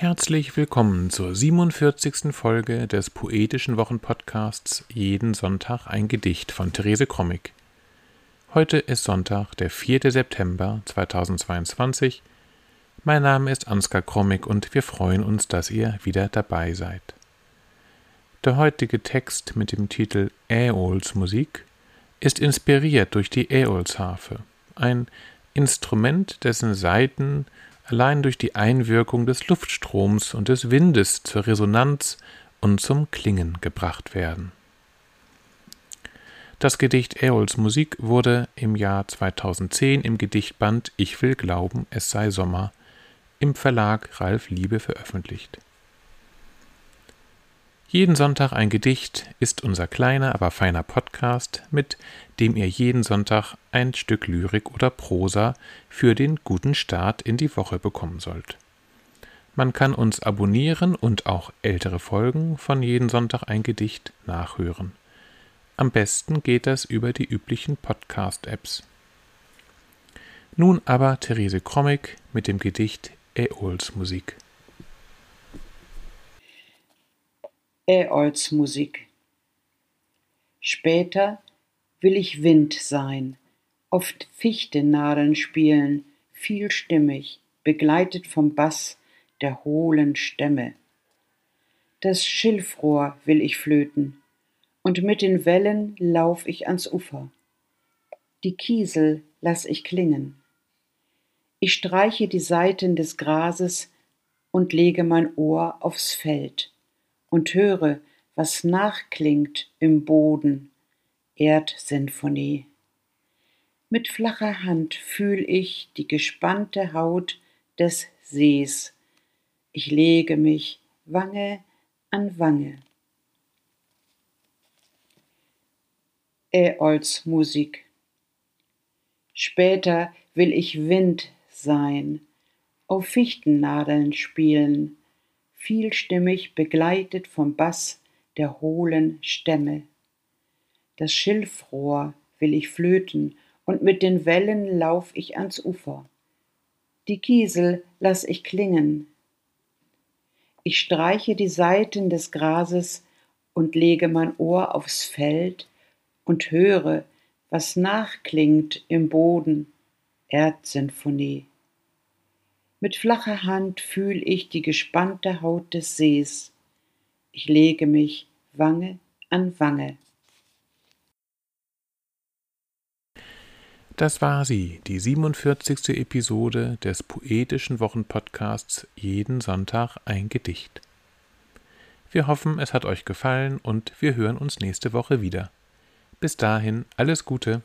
Herzlich willkommen zur 47. Folge des poetischen Wochenpodcasts Jeden Sonntag ein Gedicht von Therese Krommig. Heute ist Sonntag, der 4. September 2022. Mein Name ist Ansgar Krommig und wir freuen uns, dass ihr wieder dabei seid. Der heutige Text mit dem Titel Äols Musik ist inspiriert durch die Äolsharfe, ein Instrument, dessen Saiten allein durch die Einwirkung des Luftstroms und des Windes zur Resonanz und zum Klingen gebracht werden. Das Gedicht Äols Musik wurde im Jahr 2010 im Gedichtband Ich will glauben, es sei Sommer im Verlag Ralf Liebe veröffentlicht. Jeden Sonntag ein Gedicht ist unser kleiner, aber feiner Podcast, mit dem ihr jeden Sonntag ein Stück Lyrik oder Prosa für den guten Start in die Woche bekommen sollt. Man kann uns abonnieren und auch ältere Folgen von jeden Sonntag ein Gedicht nachhören. Am besten geht das über die üblichen Podcast-Apps. Nun aber Therese Krommig mit dem Gedicht Äols Musik. Äolls Musik. Später will ich Wind sein, oft Fichtennadeln spielen, vielstimmig, begleitet vom Bass der hohlen Stämme. Das Schilfrohr will ich flöten, und mit den Wellen lauf ich ans Ufer. Die Kiesel lass ich klingen. Ich streiche die Saiten des Grases und lege mein Ohr aufs Feld und höre, was nachklingt im Boden, Erdsinfonie. Mit flacher Hand fühl ich die gespannte Haut des Sees. Ich lege mich Wange an Wange. Äols Musik. Später will ich Wind sein, auf Fichtennadeln spielen, vielstimmig begleitet vom Bass der hohlen Stämme. Das Schilfrohr will ich flöten, und mit den Wellen lauf ich ans Ufer. Die Kiesel lass ich klingen. Ich streiche die Saiten des Grases und lege mein Ohr aufs Feld und höre, was nachklingt im Boden, Erdsinfonie. Mit flacher Hand fühl ich die gespannte Haut des Sees. Ich lege mich Wange an Wange. Das war sie, die 47. Episode des poetischen Wochenpodcasts Jeden Sonntag ein Gedicht. Wir hoffen, es hat euch gefallen und wir hören uns nächste Woche wieder. Bis dahin alles Gute.